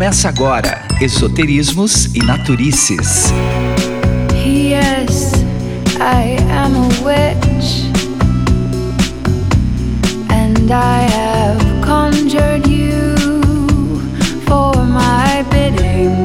Começa agora Esoterismos e Naturices. Yes, I am a witch, and I have conjured you for my bidding.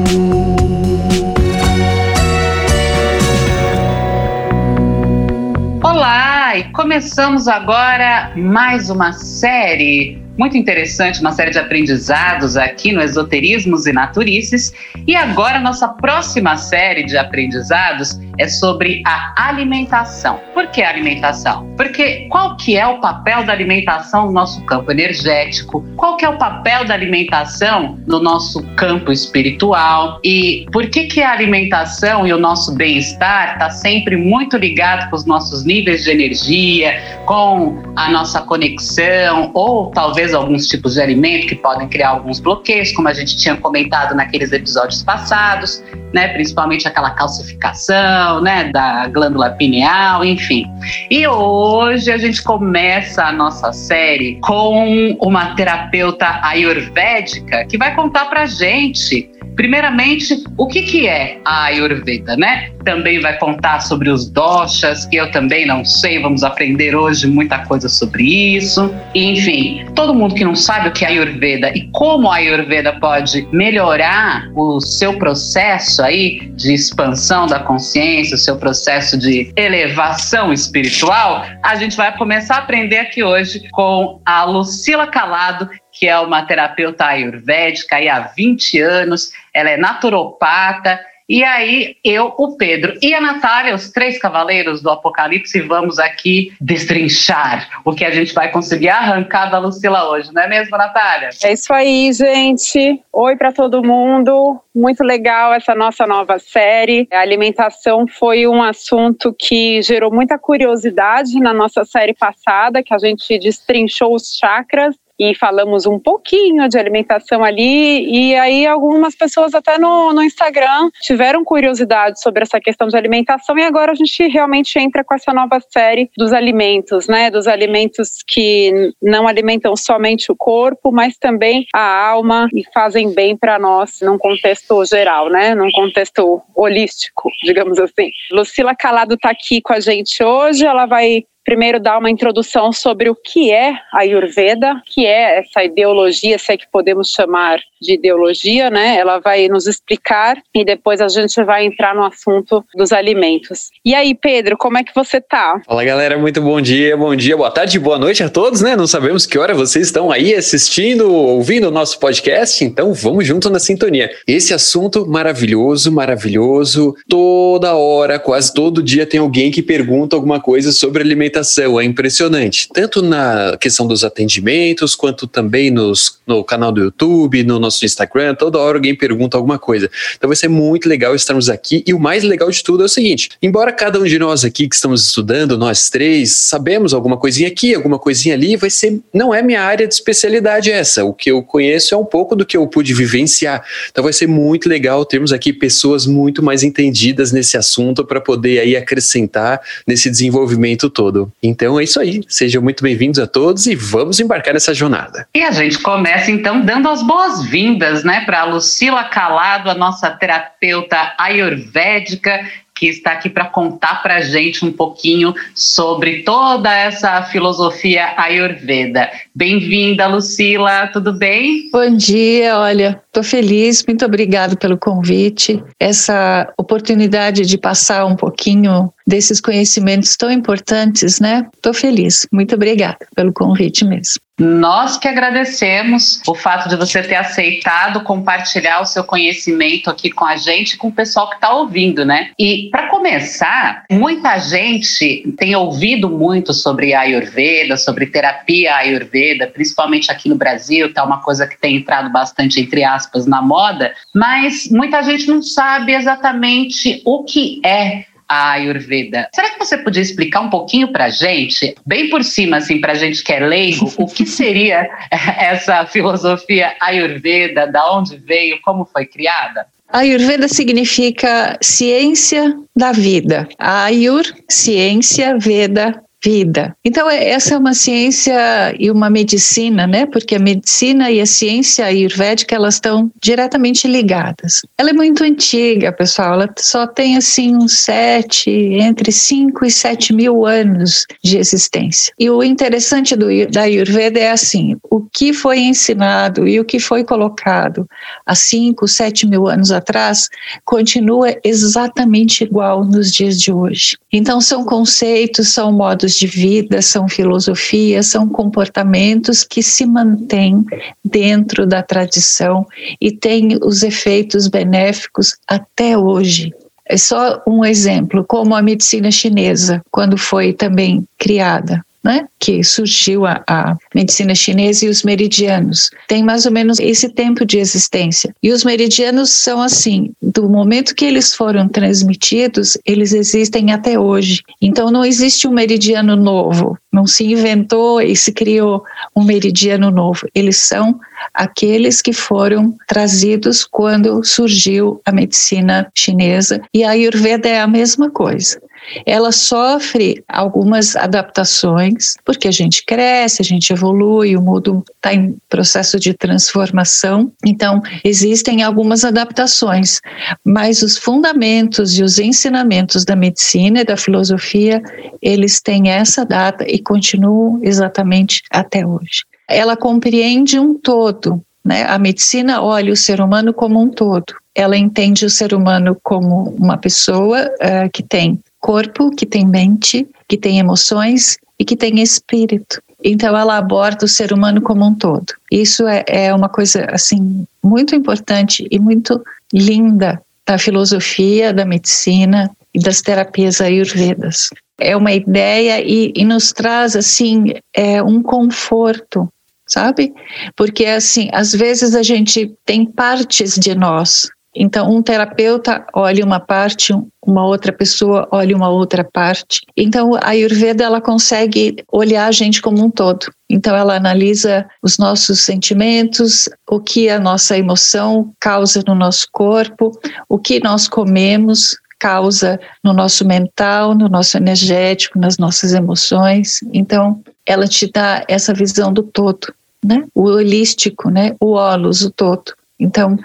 Olá, e começamos agora mais uma série muito interessante, uma série de aprendizados aqui no Esoterismos e Naturices. E agora, nossa próxima série de aprendizados é sobre a alimentação. Por que alimentação? Porque qual que é o papel da alimentação no nosso campo energético? Qual que é o papel da alimentação no nosso campo espiritual? E por que que a alimentação e o nosso bem-estar está sempre muito ligado com os nossos níveis de energia, com a nossa conexão ou talvez alguns tipos de alimento que podem criar alguns bloqueios, como a gente tinha comentado naqueles episódios passados, né, principalmente aquela calcificação, né, da glândula pineal, enfim. E hoje a gente começa a nossa série com uma terapeuta ayurvédica que vai contar pra gente Primeiramente, o que, que é a Ayurveda, né? Também vai contar sobre os doshas, que eu também não sei, vamos aprender hoje muita coisa sobre isso. enfim, todo mundo que não sabe o que é Ayurveda e como a Ayurveda pode melhorar o seu processo aí de expansão da consciência, o seu processo de elevação espiritual, a gente vai começar a aprender aqui hoje com a Lucila Calado, que é uma terapeuta ayurvédica há 20 anos, ela é naturopata e aí, eu, o Pedro e a Natália, os três cavaleiros do Apocalipse, vamos aqui destrinchar o que a gente vai conseguir arrancar da Lucila hoje, não é mesmo, Natália? É isso aí, gente. Oi para todo mundo. Muito legal essa nossa nova série. A alimentação foi um assunto que gerou muita curiosidade na nossa série passada, que a gente destrinchou os chakras e falamos um pouquinho de alimentação ali. E aí, algumas pessoas, até no, no Instagram, tiveram curiosidade sobre essa questão de alimentação. E agora a gente realmente entra com essa nova série dos alimentos, né? Dos alimentos que não alimentam somente o corpo, mas também a alma e fazem bem para nós num contexto geral, né? Num contexto holístico, digamos assim. Lucila Calado está aqui com a gente hoje. Ela vai primeiro dar uma introdução sobre o que é a Ayurveda, que é essa ideologia, se é que podemos chamar de ideologia, né? Ela vai nos explicar e depois a gente vai entrar no assunto dos alimentos. E aí, Pedro, como é que você tá? Fala, galera, muito bom dia, bom dia, boa tarde, boa noite a todos, né? Não sabemos que hora vocês estão aí assistindo, ouvindo o nosso podcast, então vamos junto na sintonia. Esse assunto maravilhoso, maravilhoso, toda hora, quase todo dia tem alguém que pergunta alguma coisa sobre alimentação é impressionante, tanto na questão dos atendimentos, quanto também nos, no canal do YouTube, no nosso Instagram, toda hora alguém pergunta alguma coisa. Então vai ser muito legal estarmos aqui, e o mais legal de tudo é o seguinte, embora cada um de nós aqui que estamos estudando, nós três, sabemos alguma coisinha aqui, alguma coisinha ali, vai ser, não é minha área de especialidade essa, o que eu conheço é um pouco do que eu pude vivenciar, então vai ser muito legal termos aqui pessoas muito mais entendidas nesse assunto para poder aí acrescentar nesse desenvolvimento todo. Então é isso aí. Sejam muito bem-vindos a todos e vamos embarcar nessa jornada. E a gente começa então dando as boas-vindas, né, para Lucila Calado, a nossa terapeuta ayurvédica que está aqui para contar para a gente um pouquinho sobre toda essa filosofia ayurveda. Bem-vinda, Lucila, tudo bem? Bom dia, olha, estou feliz, muito obrigada pelo convite, essa oportunidade de passar um pouquinho desses conhecimentos tão importantes, né? Estou feliz, muito obrigada pelo convite mesmo. Nós que agradecemos o fato de você ter aceitado compartilhar o seu conhecimento aqui com a gente, com o pessoal que está ouvindo, né? E para começar, muita gente tem ouvido muito sobre Ayurveda, sobre terapia Ayurveda, principalmente aqui no Brasil, é uma coisa que tem entrado bastante, entre aspas, na moda, mas muita gente não sabe exatamente o que é a Ayurveda. Será que você podia explicar um pouquinho para gente, bem por cima, assim, para gente que é leigo, o que seria essa filosofia Ayurveda, da onde veio, como foi criada? Ayurveda significa ciência da vida. Ayur, ciência, Veda, vida. Então, é, essa é uma ciência e uma medicina, né? Porque a medicina e a ciência ayurvédica, elas estão diretamente ligadas. Ela é muito antiga, pessoal. Ela só tem, assim, uns sete, entre cinco e sete mil anos de existência. E o interessante do, da Ayurveda é assim, o que foi ensinado e o que foi colocado há cinco, sete mil anos atrás continua exatamente igual nos dias de hoje. Então, são conceitos, são modos de vida, são filosofias, são comportamentos que se mantêm dentro da tradição e têm os efeitos benéficos até hoje. É só um exemplo, como a medicina chinesa, quando foi também criada né, que surgiu a, a, medicina chinesa e os meridianos. Tem mais ou menos esse tempo de existência. E os meridianos são assim, do momento que eles foram transmitidos, eles existem até hoje. Então não existe um meridiano novo, não se inventou e se criou um meridiano novo. Eles são aqueles que foram trazidos quando surgiu a medicina chinesa e a Ayurveda é a mesma coisa ela sofre algumas adaptações, porque a gente cresce, a gente evolui, o mundo está em processo de transformação, então existem algumas adaptações, mas os fundamentos e os ensinamentos da medicina e da filosofia, eles têm essa data e continuam exatamente até hoje. Ela compreende um todo, né? A medicina olha o ser humano como um todo. Ela entende o ser humano como uma pessoa uh, que tem corpo, que tem mente, que tem emoções e que tem espírito. Então ela aborda o ser humano como um todo. Isso é, é uma coisa assim muito importante e muito linda da filosofia, da medicina e das terapias ayurvedas. É uma ideia e, e nos traz assim é um conforto, sabe? Porque assim às vezes a gente tem partes de nós então, um terapeuta olha uma parte, uma outra pessoa olha uma outra parte. Então, a Ayurveda ela consegue olhar a gente como um todo. Então, ela analisa os nossos sentimentos, o que a nossa emoção causa no nosso corpo, o que nós comemos causa no nosso mental, no nosso energético, nas nossas emoções. Então, ela te dá essa visão do todo, né? O holístico, né? O holos, o todo. Então,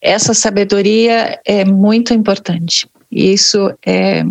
essa sabedoria é muito importante. E isso é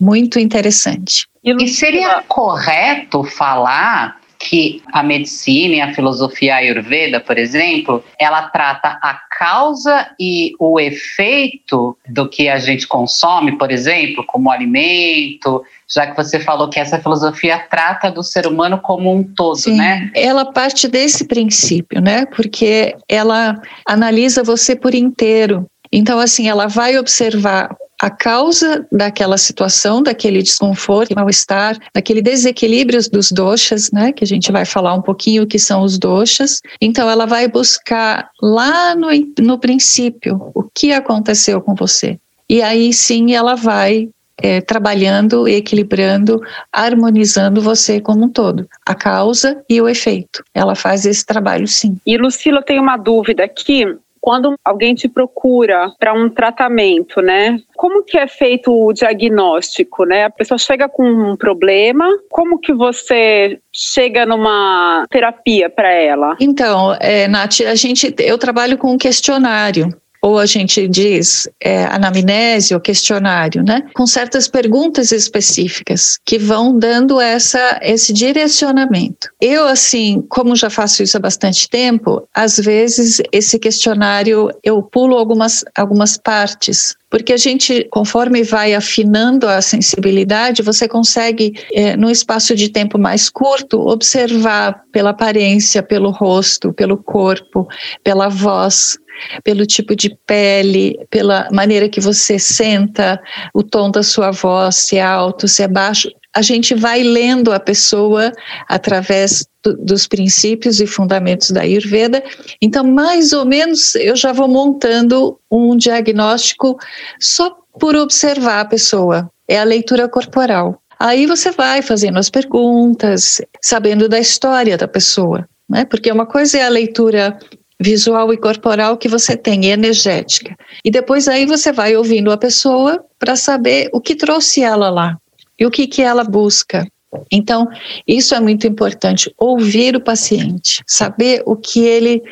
muito interessante. E seria correto falar que a medicina e a filosofia ayurveda, por exemplo, ela trata a causa e o efeito do que a gente consome, por exemplo, como alimento, já que você falou que essa filosofia trata do ser humano como um todo, Sim, né? Ela parte desse princípio, né? Porque ela analisa você por inteiro. Então, assim, ela vai observar a causa daquela situação, daquele desconforto, mal-estar, daquele desequilíbrio dos doxas, né, que a gente vai falar um pouquinho o que são os doxas. Então, ela vai buscar lá no, no princípio o que aconteceu com você. E aí sim ela vai é, trabalhando, equilibrando, harmonizando você como um todo, a causa e o efeito. Ela faz esse trabalho sim. E Lucila, tem uma dúvida aqui quando alguém te procura para um tratamento, né? Como que é feito o diagnóstico, né? A pessoa chega com um problema, como que você chega numa terapia para ela? Então, é, Nath, a gente, eu trabalho com um questionário ou a gente diz é, anamnese ou questionário, né? Com certas perguntas específicas que vão dando essa, esse direcionamento. Eu, assim, como já faço isso há bastante tempo, às vezes esse questionário eu pulo algumas, algumas partes porque a gente, conforme vai afinando a sensibilidade, você consegue, é, num espaço de tempo mais curto, observar pela aparência, pelo rosto, pelo corpo, pela voz, pelo tipo de pele, pela maneira que você senta, o tom da sua voz, se é alto, se é baixo. A gente vai lendo a pessoa através do, dos princípios e fundamentos da Ayurveda. Então, mais ou menos, eu já vou montando um diagnóstico só por observar a pessoa. É a leitura corporal. Aí você vai fazendo as perguntas, sabendo da história da pessoa, né? Porque uma coisa é a leitura visual e corporal que você tem, e energética. E depois aí você vai ouvindo a pessoa para saber o que trouxe ela lá e o que, que ela busca. Então, isso é muito importante, ouvir o paciente, saber o que ele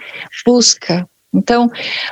busca. Então,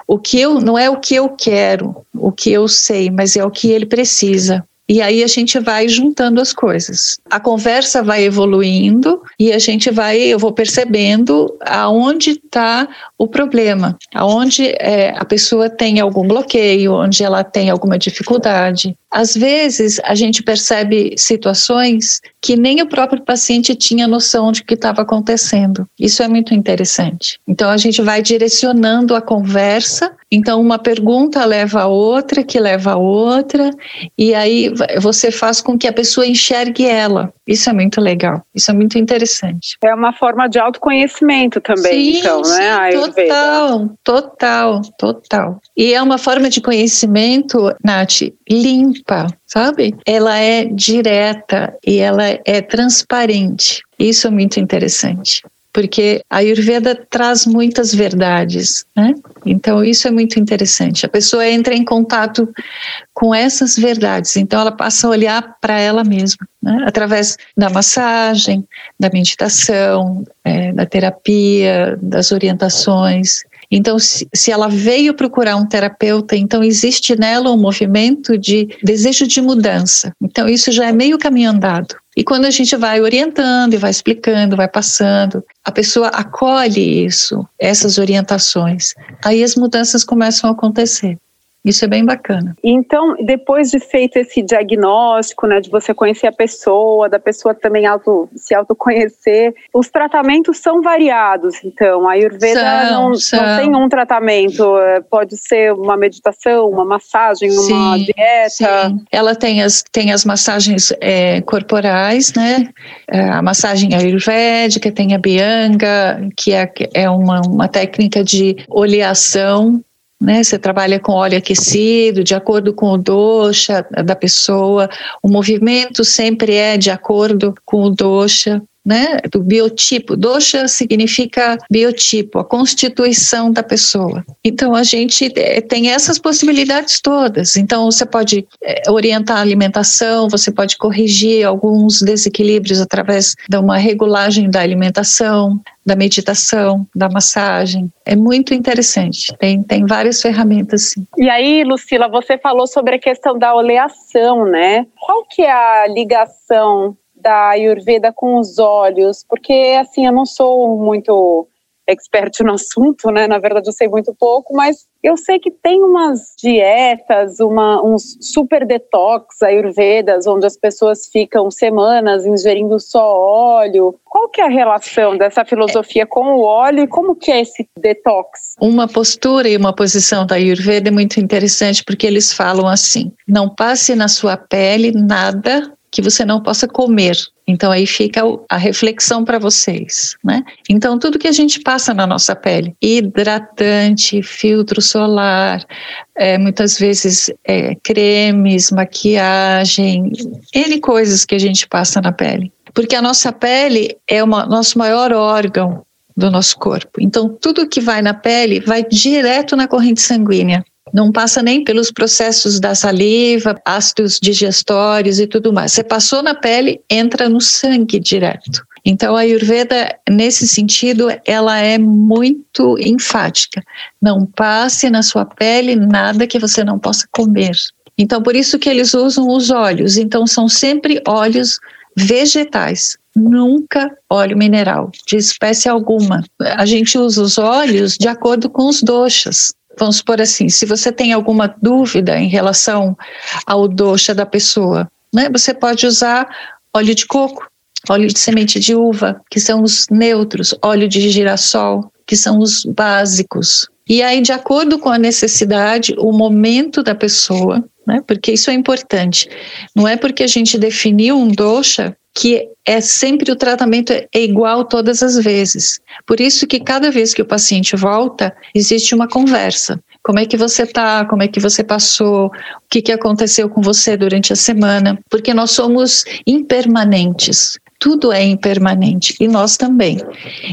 o que eu não é o que eu quero, o que eu sei, mas é o que ele precisa. E aí a gente vai juntando as coisas. A conversa vai evoluindo e a gente vai, eu vou percebendo aonde está o problema, aonde é, a pessoa tem algum bloqueio, onde ela tem alguma dificuldade. Às vezes a gente percebe situações que nem o próprio paciente tinha noção de que estava acontecendo. Isso é muito interessante. Então a gente vai direcionando a conversa. Então uma pergunta leva a outra, que leva a outra, e aí você faz com que a pessoa enxergue ela. Isso é muito legal. Isso é muito interessante. É uma forma de autoconhecimento também, sim, então, sim, né? Total, total, total. E é uma forma de conhecimento, Nath, limpa, sabe? Ela é direta e ela é transparente. Isso é muito interessante porque a Ayurveda traz muitas verdades, né? Então isso é muito interessante. A pessoa entra em contato com essas verdades, então ela passa a olhar para ela mesma, né? através da massagem, da meditação, é, da terapia, das orientações. Então, se, se, ela veio procurar um terapeuta, então existe nela um movimento de desejo de mudança. Então, isso já é meio caminho andado. E quando a gente vai orientando e vai explicando, vai passando, a pessoa acolhe isso, essas orientações, aí as mudanças começam a acontecer. Isso é bem bacana. Então, depois de feito esse diagnóstico, né, de você conhecer a pessoa, da pessoa também auto, se autoconhecer, os tratamentos são variados. Então, a Ayurveda são, não, são. não, tem um tratamento, é, pode ser uma meditação, uma massagem, sim, uma dieta. Sim. Ela tem as, tem as massagens é, corporais, né? É, a massagem ayurvédica, tem a Bianga, que é, é uma, uma técnica de oleação né? Você trabalha com óleo aquecido, de acordo com o dosha da pessoa. O movimento sempre é de acordo com o dosha. Né, do biotipo. Dosha significa biotipo, a constituição da pessoa. Então a gente é, tem essas possibilidades todas. Então você pode é, orientar a alimentação, você pode corrigir alguns desequilíbrios através de uma regulagem da alimentação, da meditação, da massagem. É muito interessante. Tem, tem várias ferramentas, sim. E aí, Lucila, você falou sobre a questão da oleação, né? Qual que é a ligação da Ayurveda com os olhos? Porque, assim, eu não sou muito expert no assunto, né? Na verdade, eu sei muito pouco, mas eu sei que tem umas dietas, uma, uns super detox ayurvedas, onde as pessoas ficam semanas ingerindo só óleo. Qual que é a relação dessa filosofia com o óleo e como que é esse detox? Uma postura e uma posição da ayurveda é muito interessante porque eles falam assim: não passe na sua pele nada que você não possa comer. Então aí fica a reflexão para vocês, né? Então tudo que a gente passa na nossa pele, hidratante, filtro solar, é, muitas vezes é, cremes, maquiagem, n coisas que a gente passa na pele, porque a nossa pele é o nosso maior órgão do nosso corpo. Então tudo que vai na pele vai direto na corrente sanguínea não passa nem pelos processos da saliva, ácidos digestórios e tudo mais. Você passou na pele, entra no sangue direto. Então a Ayurveda, nesse sentido, ela é muito enfática. Não passe na sua pele nada que você não possa comer. Então por isso que eles usam os óleos. Então são sempre óleos vegetais, nunca óleo mineral, de espécie alguma. A gente usa os óleos de acordo com os doshas vamos supor assim, se você tem alguma dúvida em relação ao doxa da pessoa, né, você pode usar óleo de coco, óleo de semente de uva, que são os neutros, óleo de girassol, que são os básicos. E aí, de acordo com a necessidade, o momento da pessoa, né, porque isso é importante. Não é porque a gente definiu um doxa que é sempre o tratamento é igual todas as vezes. Por isso que cada vez que o paciente volta, existe uma conversa. Como é que você está? Como é que você passou? O que, que aconteceu com você durante a semana? Porque nós somos impermanentes tudo é impermanente e nós também.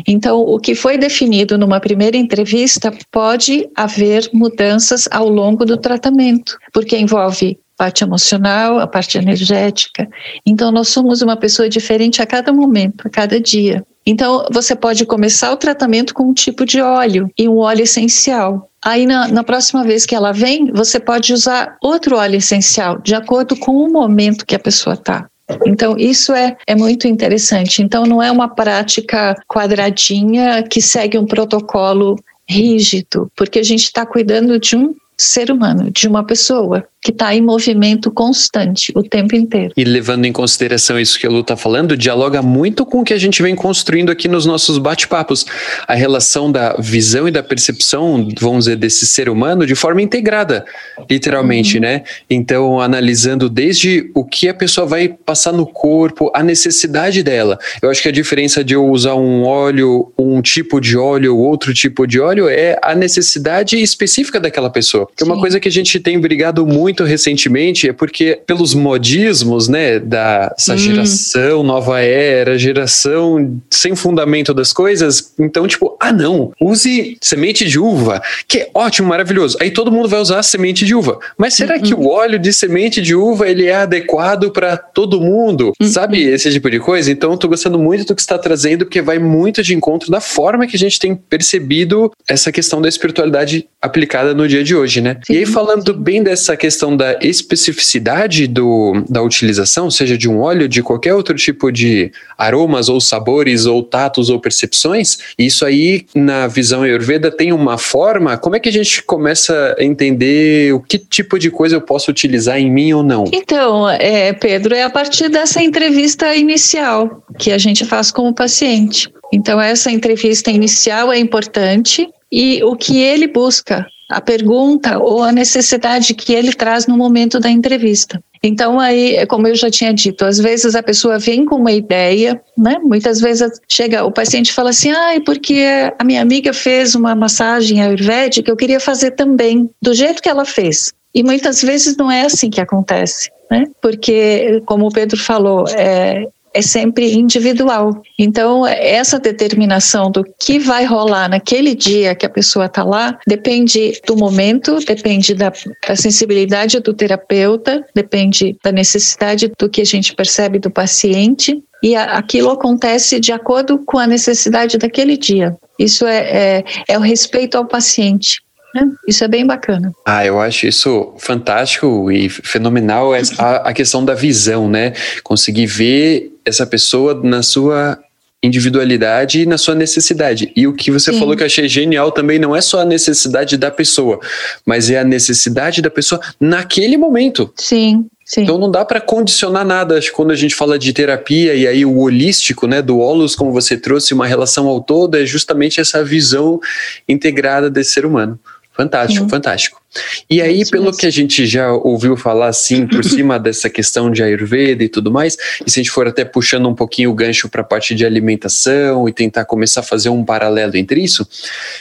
Então, o que foi definido numa primeira entrevista pode haver mudanças ao longo do tratamento, porque envolve parte emocional, a parte energética. Então, nós somos uma pessoa diferente a cada momento, a cada dia. Então, você pode começar o tratamento com um tipo de óleo e um óleo essencial. Aí, na, na, próxima vez que ela vem, você pode usar outro óleo essencial, de acordo com o momento que a pessoa está. Então, isso é, é muito interessante. Então, não é uma prática quadradinha que segue um protocolo rígido, porque a gente está cuidando de um ser humano, de uma pessoa que está em movimento constante o tempo inteiro. E levando em consideração isso que a Lu está falando, dialoga muito com o que a gente vem construindo aqui nos nossos bate-papos. A relação da visão e da percepção, vamos dizer, desse ser humano de forma integrada, literalmente, uhum. né? Então, analisando desde o que a pessoa vai passar no corpo, a necessidade dela. Eu acho que a diferença de eu usar um óleo, um tipo de óleo ou outro tipo de óleo é a necessidade específica daquela pessoa. Que é uma coisa que a gente tem brigado muito recentemente é porque, pelos modismos, né, dessa hum. geração nova era, geração sem fundamento das coisas, então, tipo, ah, não, use semente de uva, que é ótimo, maravilhoso. Aí todo mundo vai usar semente de uva. Mas será que uhum. o óleo de semente de uva ele é adequado para todo mundo? Uhum. Sabe esse tipo de coisa? Então, eu tô gostando muito do que está trazendo, porque vai muito de encontro da forma que a gente tem percebido essa questão da espiritualidade aplicada no dia de hoje, né? Sim. E aí, falando bem dessa questão questão da especificidade do, da utilização, seja de um óleo, de qualquer outro tipo de aromas ou sabores ou tatos ou percepções, isso aí na visão Ayurveda tem uma forma, como é que a gente começa a entender o que tipo de coisa eu posso utilizar em mim ou não? Então, é, Pedro, é a partir dessa entrevista inicial que a gente faz com o paciente. Então, essa entrevista inicial é importante e o que ele busca a pergunta ou a necessidade que ele traz no momento da entrevista. Então, aí, como eu já tinha dito, às vezes a pessoa vem com uma ideia, né? Muitas vezes chega, o paciente fala assim, ah, porque a minha amiga fez uma massagem ayurvédica, eu queria fazer também, do jeito que ela fez. E muitas vezes não é assim que acontece. Né? Porque, como o Pedro falou, é, é sempre individual. Então, essa determinação do que vai rolar naquele dia que a pessoa está lá depende do momento, depende da, da, sensibilidade do terapeuta, depende da necessidade do que a gente percebe do paciente. E aquilo acontece de acordo com a necessidade daquele dia. Isso é, é, é o respeito ao paciente. Né? Isso é bem bacana. Ah, eu acho isso fantástico e fenomenal a, a questão da visão, né? Conseguir ver essa pessoa na sua individualidade e na sua necessidade. E o que você Sim. falou que eu achei genial também não é só a necessidade da pessoa, mas é a necessidade da pessoa naquele momento. Sim. Sim. Então não dá para condicionar nada. Acho que quando a gente fala de terapia e aí o holístico, né, do holos, como você trouxe, uma relação ao todo, é justamente essa visão integrada desse ser humano. Fantástico, Sim. fantástico. E aí, Isso pelo que a gente já ouviu falar assim por cima dessa questão de Ayurveda e tudo mais, e se a gente for até puxando um pouquinho o gancho para a parte de alimentação e tentar começar a fazer um paralelo entre isso,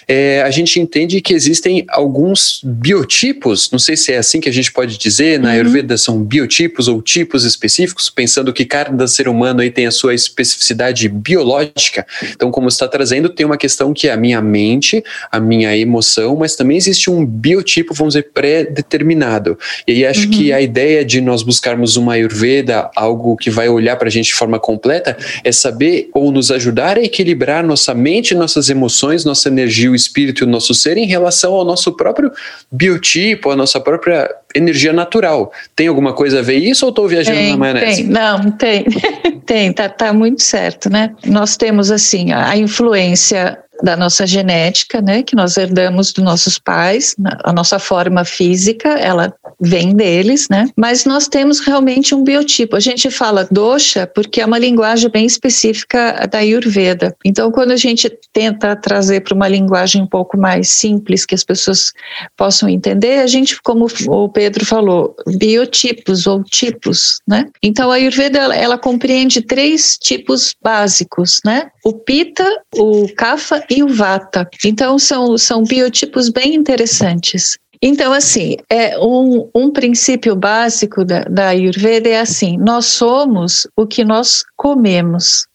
é, a gente entende que existem alguns biotipos, não sei se é assim que a gente pode dizer, na uhum. Ayurveda são biotipos ou tipos específicos, pensando que cada ser humano aí tem a sua especificidade biológica. Então, como está trazendo, tem uma questão que é a minha mente, a minha emoção, mas também existe um biotipo, vamos dizer, pré-determinado. E aí acho uhum. que a ideia de nós buscarmos uma Ayurveda, algo que vai olhar para a gente de forma completa, é saber ou nos ajudar a equilibrar nossa mente, nossas emoções, nossa energia, o espírito e o nosso ser em relação ao nosso próprio biotipo, a nossa própria energia natural. Tem alguma coisa a ver isso ou estou viajando tem, na maionese? Tem, não, tem. tem, tá, tá muito certo, né? Nós temos, assim, a influência da nossa genética, né, que nós herdamos dos nossos pais, a nossa forma física, ela vem deles, né? Mas nós temos realmente um biotipo. A gente fala dosha porque é uma linguagem bem específica da Ayurveda. Então, quando a gente tenta trazer para uma linguagem um pouco mais simples que as pessoas possam entender, a gente, como o Pedro falou, biotipos ou tipos, né? Então, a Ayurveda ela, ela compreende três tipos básicos, né? O Pitta, o Kapha e o Vata. Então, são, são biotipos bem interessantes. Então, assim, é um, um princípio básico da, da Ayurveda é assim: nós somos o que nós comemos.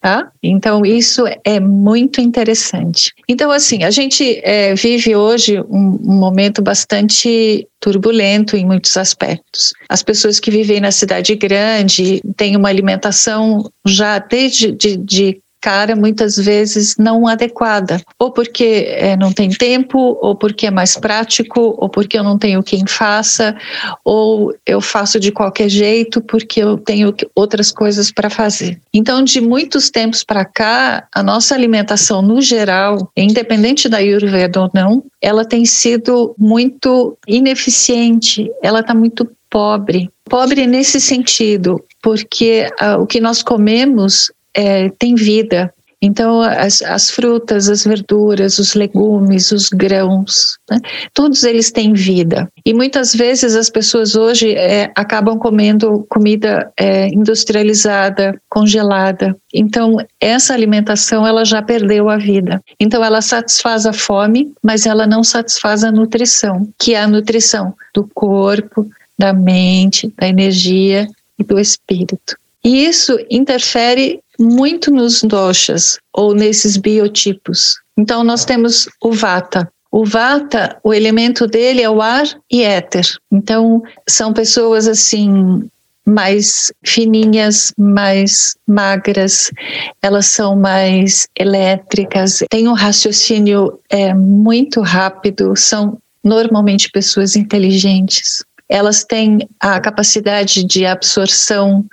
Tá? Então, isso é muito interessante. Então, assim, a gente é, vive hoje um, um, momento bastante turbulento em muitos aspectos. As pessoas que vivem na cidade grande têm uma alimentação já desde de, de cara muitas vezes não adequada, ou porque é, não tem tempo, ou porque é mais prático, ou porque eu não tenho quem faça, ou eu faço de qualquer jeito porque eu tenho outras coisas para fazer. Então, de muitos tempos para cá, a nossa alimentação no geral, independente da Ayurveda ou não, ela tem sido muito ineficiente, ela está muito pobre. Pobre nesse sentido, porque uh, o que nós comemos é, tem vida. Então, as, as, frutas, as verduras, os legumes, os grãos, né? todos eles têm vida. E muitas vezes as pessoas hoje é, acabam comendo comida é, industrializada, congelada. Então, essa alimentação ela já perdeu a vida. Então, ela satisfaz a fome, mas ela não satisfaz a nutrição, que é a nutrição do corpo, da mente, da energia e do espírito. E isso interfere muito nos doshas ou nesses biotipos. Então nós temos o vata. O vata, o elemento dele é o ar e éter. Então são pessoas assim mais fininhas, mais magras, elas são mais elétricas, têm um raciocínio é, muito rápido, são normalmente pessoas inteligentes elas têm a capacidade de absorção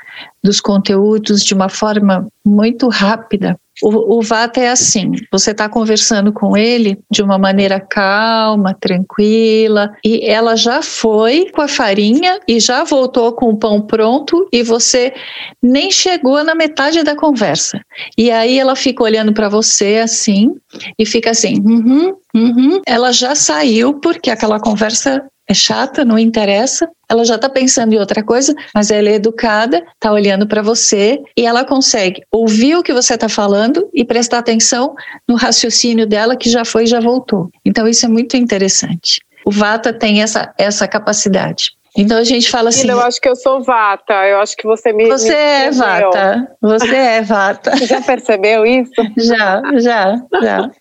dos conteúdos de uma forma muito rápida. O, o Vata é assim: você está conversando com ele de uma maneira calma, tranquila, e ela já foi com a farinha e já voltou com o pão pronto, e você nem chegou na metade da conversa. E aí ela fica olhando para você assim, e fica assim: uhum, uhum. ela já saiu porque aquela conversa é chata, não interessa, ela já está pensando em outra coisa, mas ela é educada, está olhando para você e ela consegue ouvir o que você está falando e prestar atenção no raciocínio dela que já foi e já voltou. Então isso é muito interessante. O Vata tem essa, essa capacidade. Então a gente fala assim. Eu acho que eu sou vata. Eu acho que você me. Você me é vata. Você é vata. Você já percebeu isso? Já, já, já.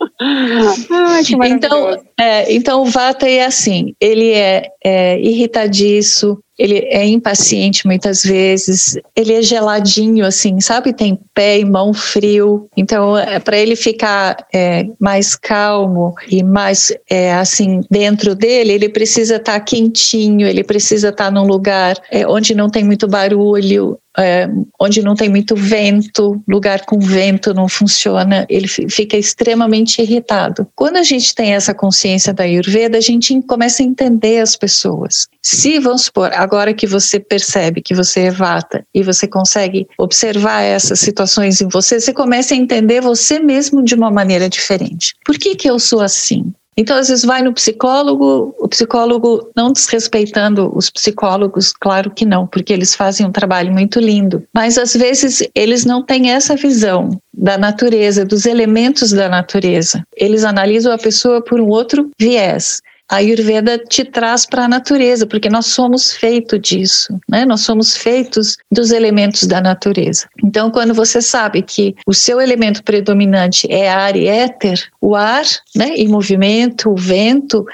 Ai, que então, é, então o vata é assim. Ele é, é irritadiço, ele é impaciente muitas vezes, ele é geladinho, assim, sabe? Tem pé e mão frio. Então, é, para ele ficar é, mais calmo e mais, é, assim, dentro dele, ele precisa estar tá quentinho, ele precisa estar tá num lugar é, onde não tem muito barulho, é, onde não tem muito vento, lugar com vento não funciona, ele fica extremamente irritado. Quando a gente tem essa consciência da Ayurveda, a gente começa a entender as pessoas. Se, vamos supor, agora que você percebe que você é vata e você consegue observar essas situações em você, você começa a entender você mesmo de uma maneira diferente. Por que, que eu sou assim? Então, às vezes, vai no psicólogo, o psicólogo, não desrespeitando os psicólogos, claro que não, porque eles fazem um trabalho muito lindo, mas às vezes eles não têm essa visão da natureza, dos elementos da natureza. Eles analisam a pessoa por um outro viés a Ayurveda te traz para a natureza, porque nós somos feitos disso, né? Nós somos feitos dos elementos da natureza. Então, quando você sabe que o seu elemento predominante é ar e éter, o ar, né, em movimento, o vento,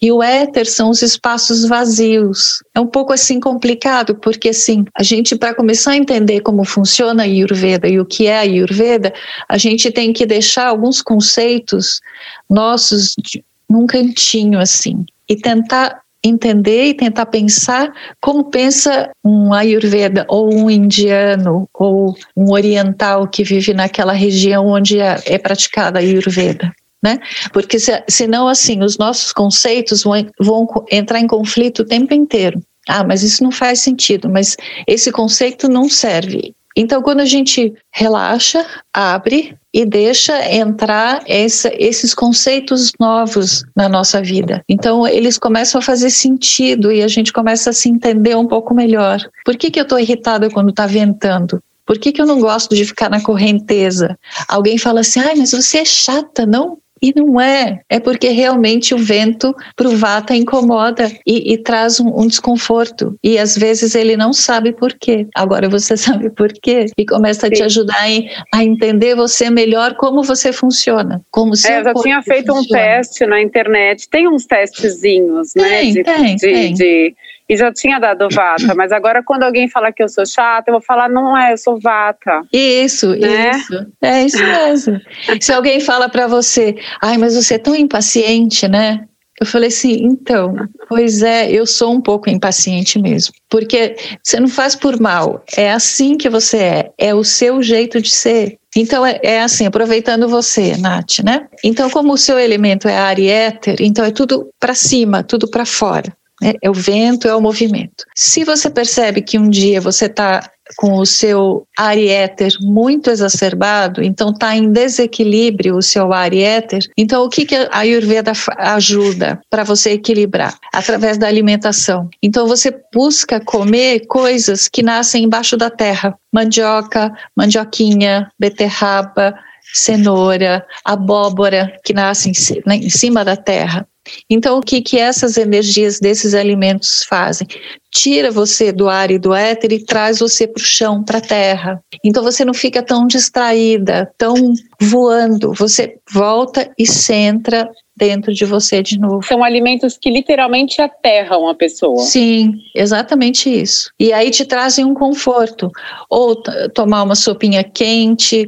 e o éter são os espaços vazios. É um pouco assim complicado, porque assim, a gente para começar a entender como funciona a Ayurveda e o que é a Ayurveda, a gente tem que deixar alguns conceitos nossos de, num cantinho assim e tentar entender e tentar pensar como pensa um ayurveda ou um indiano ou um oriental que vive naquela região onde é, é praticada a ayurveda. Né? Porque se, senão assim os nossos conceitos vão, vão entrar em conflito o tempo inteiro. Ah, mas isso não faz sentido, mas esse conceito não serve. Então, quando a gente relaxa, abre e deixa entrar essa, esses conceitos novos na nossa vida. Então, eles começam a fazer sentido e a gente começa a se entender um pouco melhor. Por que, que eu estou irritada quando está ventando? Por que, que eu não gosto de ficar na correnteza? Alguém fala assim, ai, mas você é chata, não? E não é, é porque realmente o vento para o vata incomoda e, e traz um, um, desconforto. E às vezes ele não sabe por quê. Agora você sabe por quê e começa a te ajudar em, a entender você melhor como você funciona. Como é, eu já tinha feito funciona. um teste na internet. Tem uns testezinhos, né? Tem, de, tem, de, tem. De, e já tinha dado vata, mas agora quando alguém fala que eu sou chata, eu vou falar, não é, eu sou vata. Isso, né? isso. É isso mesmo. Se alguém fala para você, ai, mas você é tão impaciente, né? Eu falei assim, então, pois é, eu sou um pouco impaciente mesmo, porque você não faz por mal, é assim que você é, é o seu jeito de ser. Então é, é assim, aproveitando você, Nath, né? Então, como o seu elemento é ar e éter, então é tudo para cima, tudo para fora. Né? É o vento, é o movimento. Se você percebe que um dia você está com o seu ar e éter muito exacerbado, então está em desequilíbrio o seu ar e éter, então o que, que a Ayurveda ajuda para você equilibrar? Através da alimentação. Então você busca comer coisas que nascem embaixo da terra, mandioca, mandioquinha, beterraba, cenoura, abóbora, que nasce em cima da terra. Então, o que, que essas energias desses alimentos fazem? Tira você do ar e do éter e traz você para o chão, para a terra. Então, você não fica tão distraída, tão voando. Você volta e centra dentro de você de novo. São alimentos que literalmente aterram a pessoa. Sim, exatamente isso. E aí te trazem um conforto. Ou tomar uma sopinha quente,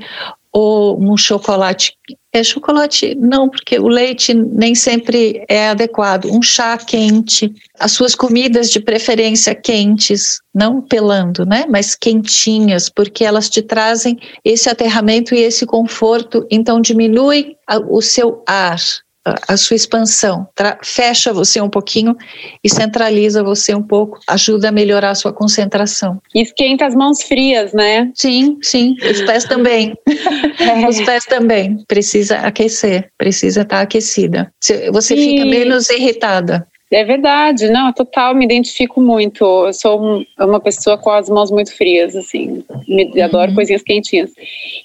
ou um chocolate. É chocolate, não, porque o leite nem sempre é adequado. Um chá quente, as suas comidas de preferência quentes, não pelando, né? Mas quentinhas, porque elas te trazem esse aterramento e esse conforto, então diminui o seu ar, a sua expansão, fecha você um pouquinho e centraliza você um pouco, ajuda a melhorar a sua concentração. esquenta as mãos frias, né? Sim, sim, os pés também. É. Os pés também, precisa aquecer, precisa estar aquecida. Você e... fica menos irritada. É verdade, não, total, me identifico muito. Eu sou um, uma pessoa com as mãos muito frias, assim, me, adoro uhum. coisinhas quentinhas.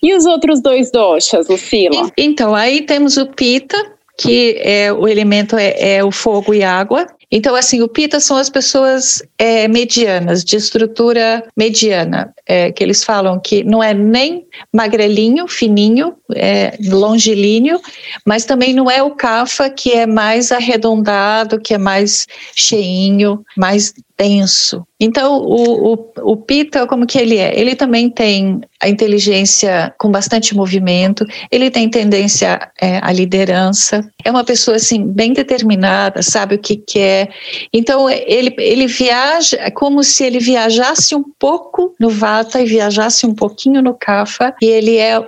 E os outros dois doshas, Lucila? Então, aí temos o pita, que é, o elemento é, é o fogo e água. Então, assim, o pita são as pessoas é, medianas, de estrutura mediana, é, que eles falam que não é nem magrelinho, fininho, é, longilíneo, mas também não é o cafa, que é mais arredondado, que é mais cheinho, mais denso. Então, o, o, o Pita, como que ele é? Ele também tem a inteligência com bastante movimento, ele tem tendência é, à liderança, é uma pessoa, assim, bem determinada, sabe o que quer. Então, ele, ele viaja, é como se ele viajasse um pouco no Vata e viajasse um pouquinho no Kapha, e ele é o,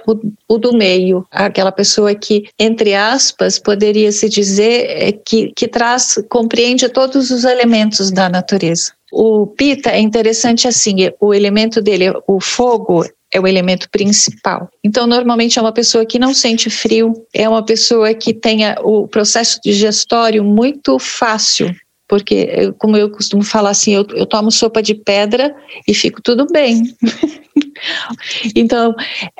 o do meio, aquela pessoa que, entre aspas, poderia se dizer é, que, que traz, compreende todos os elementos da natureza. O Pita é interessante assim, o elemento dele, o fogo, é o elemento principal. Então, normalmente é uma pessoa que não sente frio, é uma pessoa que tenha o processo digestório muito fácil, porque, como eu costumo falar assim, eu, eu tomo sopa de pedra e fico tudo bem. então,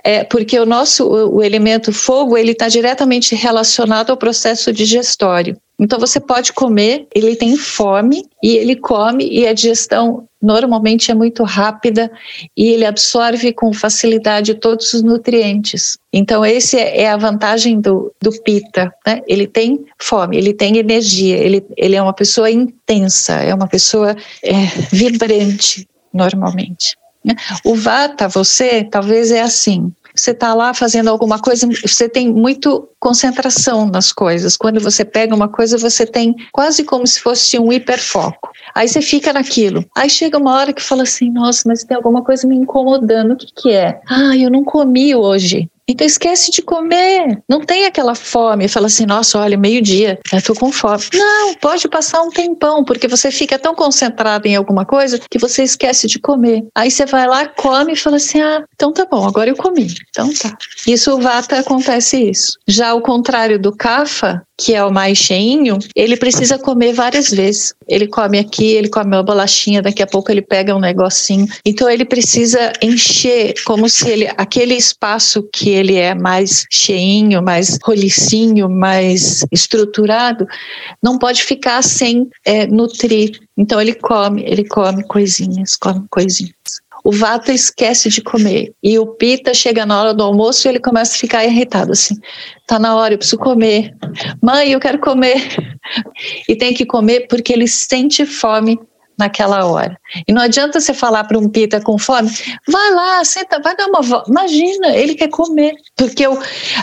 é porque o nosso, o elemento fogo, ele está diretamente relacionado ao processo digestório. Então você pode comer, ele tem fome e ele come e a digestão normalmente é muito rápida e ele absorve com facilidade todos os nutrientes. Então esse é a vantagem do, do pita, né? Ele tem fome, ele tem energia, ele, ele é uma pessoa intensa, é uma pessoa é, vibrante normalmente. Né? O vata, você, talvez é assim você está lá fazendo alguma coisa, você tem muito concentração nas coisas. Quando você pega uma coisa, você tem quase como se fosse um hiperfoco. Aí você fica naquilo. Aí chega uma hora que fala assim: nossa, mas tem alguma coisa me incomodando. O que, que é? Ah, eu não comi hoje. Então esquece de comer. Não tem aquela fome. Fala assim, nossa, olha, meio-dia, eu tô com fome. Não, pode passar um tempão, porque você fica tão concentrado em alguma coisa que você esquece de comer. Aí você vai lá, come e fala assim: ah, então tá bom, agora eu comi. Então tá. Isso o Vata acontece isso. Já o contrário do Kapha, que é o mais cheinho, ele precisa comer várias vezes. Ele come aqui, ele come uma bolachinha, daqui a pouco ele pega um negocinho. Então ele precisa encher, como se ele aquele espaço que ele é mais cheinho, mais rolicinho, mais estruturado, não pode ficar sem é, nutrir. Então ele come, ele come coisinhas, come coisinhas. O Vata esquece de comer e o Pita chega na hora do almoço e ele começa a ficar irritado assim. Tá na hora, eu preciso comer. Mãe, eu quero comer. E tem que comer porque ele sente fome naquela hora. E não adianta você falar para um pita com fome, vai lá, senta, vai dar uma volta. Imagina, ele quer comer, porque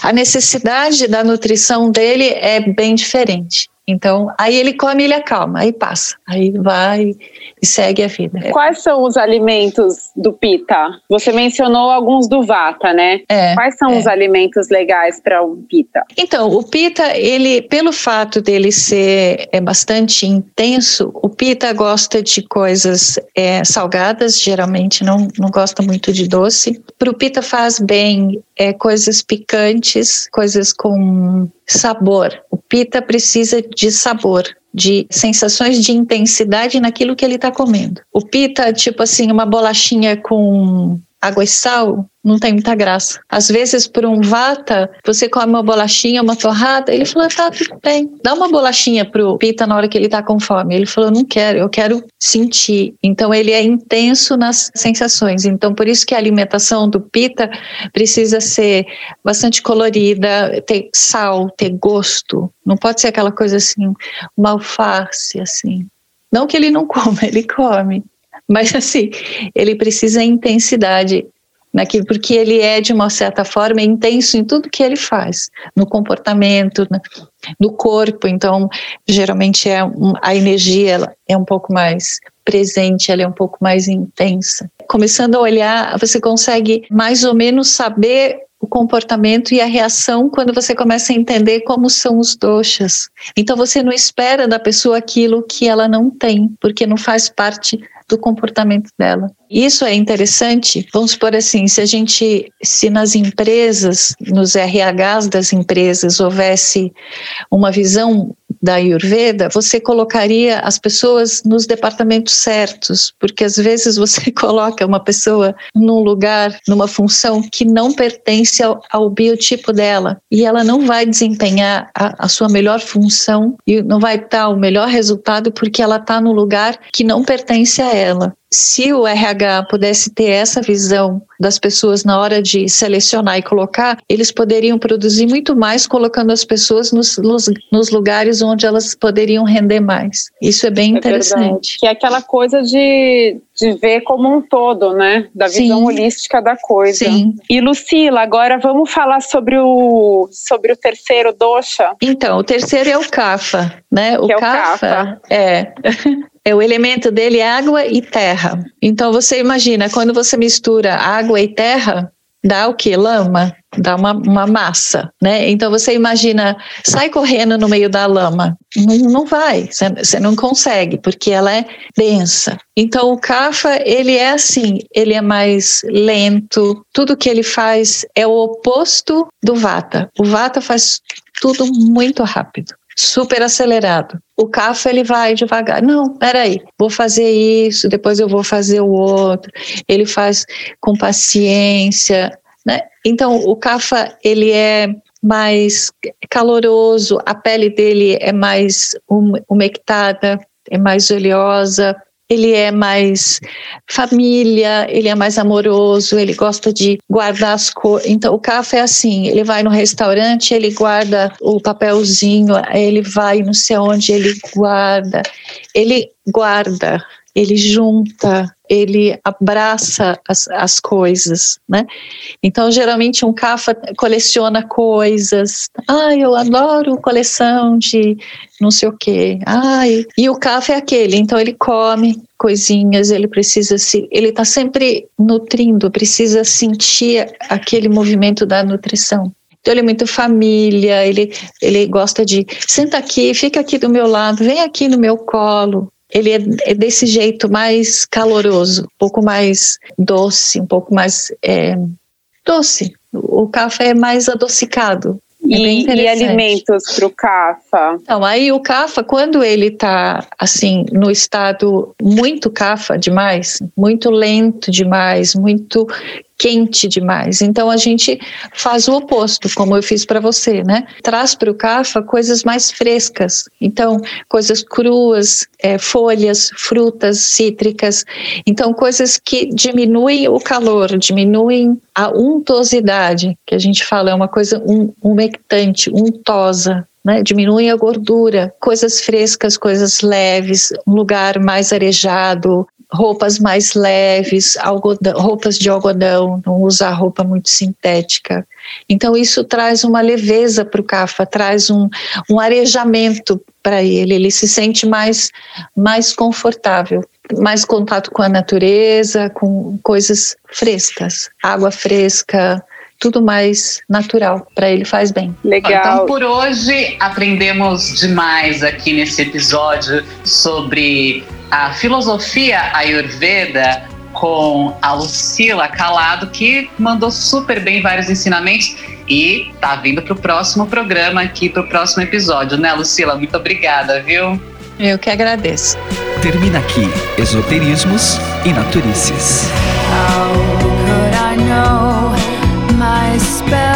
a necessidade da nutrição dele é bem diferente. Então, aí ele come e ele acalma, aí passa, aí vai e segue a vida. Quais são os alimentos do pita? Você mencionou alguns do vata, né? É, Quais são é. os alimentos legais para o pita? Então, o pita, ele, pelo fato dele ser é, bastante intenso, o pita gosta de coisas é, salgadas, geralmente não, não gosta muito de doce. Para o pita faz bem é, coisas picantes, coisas com sabor. O pita precisa de sabor. De sensações de intensidade naquilo que ele está comendo. O pita, tipo assim, uma bolachinha com água e sal, não tem muita graça. Às vezes, por um vata, você come uma bolachinha, uma torrada, ele falou, tá, tudo bem. Dá uma bolachinha pro Pita na hora que ele tá com fome. Ele falou, não quero, eu quero sentir. Então, ele é intenso nas sensações. Então, por isso que a alimentação do Pita precisa ser bastante colorida, ter sal, ter gosto. Não pode ser aquela coisa assim, uma alface, assim. Não que ele não coma, ele come. Mas assim, ele precisa intensidade naquilo, porque ele é, de uma certa forma, intenso em tudo que ele faz, no comportamento, no corpo. Então, geralmente é um, a energia ela é um pouco mais presente, ela é um pouco mais intensa. Começando a olhar, você consegue mais ou menos saber o comportamento e a reação quando você começa a entender como são os doxas. Então você não espera da pessoa aquilo que ela não tem, porque não faz parte do comportamento dela. Isso é interessante. Vamos supor assim, se a gente, se nas empresas, nos RHs das empresas houvesse uma visão da Ayurveda, você colocaria as pessoas nos departamentos certos, porque às vezes você coloca uma pessoa num lugar, numa função que não pertence ao, ao biotipo dela e ela não vai desempenhar a, a sua melhor função e não vai dar o melhor resultado porque ela está no lugar que não pertence a ela se o RH pudesse ter essa visão das pessoas na hora de selecionar e colocar, eles poderiam produzir muito mais colocando as pessoas nos, nos, lugares onde elas poderiam render mais. Isso é bem É interessante. verdade. Que é aquela coisa de, de ver como um todo, né? Da visão Sim. holística da coisa. Sim. E Lucila, agora vamos falar sobre o, sobre o terceiro dosha. Então, o terceiro é o Kapha, né? O Que é o Kapha Kapha. é é o elemento dele é água e terra. Então você imagina quando você mistura água e terra, dá o que? Lama, dá uma, uma massa, né? Então você imagina, sai correndo no meio da lama, não, não vai, você, não consegue porque ela é densa. Então o Kapha ele é assim, ele é mais lento, tudo que ele faz é o oposto do Vata. O Vata faz tudo muito rápido super acelerado. O Kapha ele vai devagar. Não, peraí, vou fazer isso, depois eu vou fazer o outro. Ele faz com paciência, né? Então o Kapha ele é mais caloroso, a pele dele é mais um- umectada, é mais oleosa, ele é mais família, ele é mais amoroso, ele gosta de guardar as coisas. Então, o Café é assim: ele vai no restaurante, ele guarda o papelzinho, ele vai não sei onde, ele guarda, ele guarda, ele junta, ele abraça as, as coisas, né? Então, geralmente, um Cafa coleciona coisas. Ai, eu adoro coleção de não sei o quê. Ai, e o Cafa é aquele, então ele come coisinhas, ele precisa se, ele está sempre nutrindo, precisa sentir aquele movimento da nutrição. Então ele é muito família, ele, ele gosta de senta aqui, fica aqui do meu lado, vem aqui no meu colo. Ele é, é desse jeito mais caloroso, um pouco mais doce, um pouco mais é, doce. O café é mais adocicado. É E, e alimentos para o cafa? Então, aí o cafa, quando ele está assim no estado muito cafa demais, muito lento demais, muito quente demais. Então a gente faz o oposto, como eu fiz para você, né? Traz para o CAFA coisas mais frescas. Então, coisas cruas, é, folhas, frutas cítricas. Então, coisas que diminuem o calor, diminuem a untuosidade, que a gente fala, é uma coisa um, umectante, untosa, né? diminui a gordura, coisas frescas, coisas leves, um lugar mais arejado, roupas mais leves, algodão, roupas de algodão, não usar roupa muito sintética. Então, isso traz uma leveza para o CAFA, traz um, um arejamento para ele, ele se sente mais, mais confortável, mais contato com a natureza, com coisas frescas, água fresca, tudo mais natural, para ele faz bem. Legal. Então, por hoje, aprendemos demais aqui nesse episódio sobre a filosofia ayurveda com a Lucila Calado, que mandou super bem vários ensinamentos e tá vindo para o próximo programa aqui, para o próximo episódio, né, Lucila? Muito obrigada, viu? Eu que agradeço. Termina aqui Esoterismos e Naturices. How could I know my spell?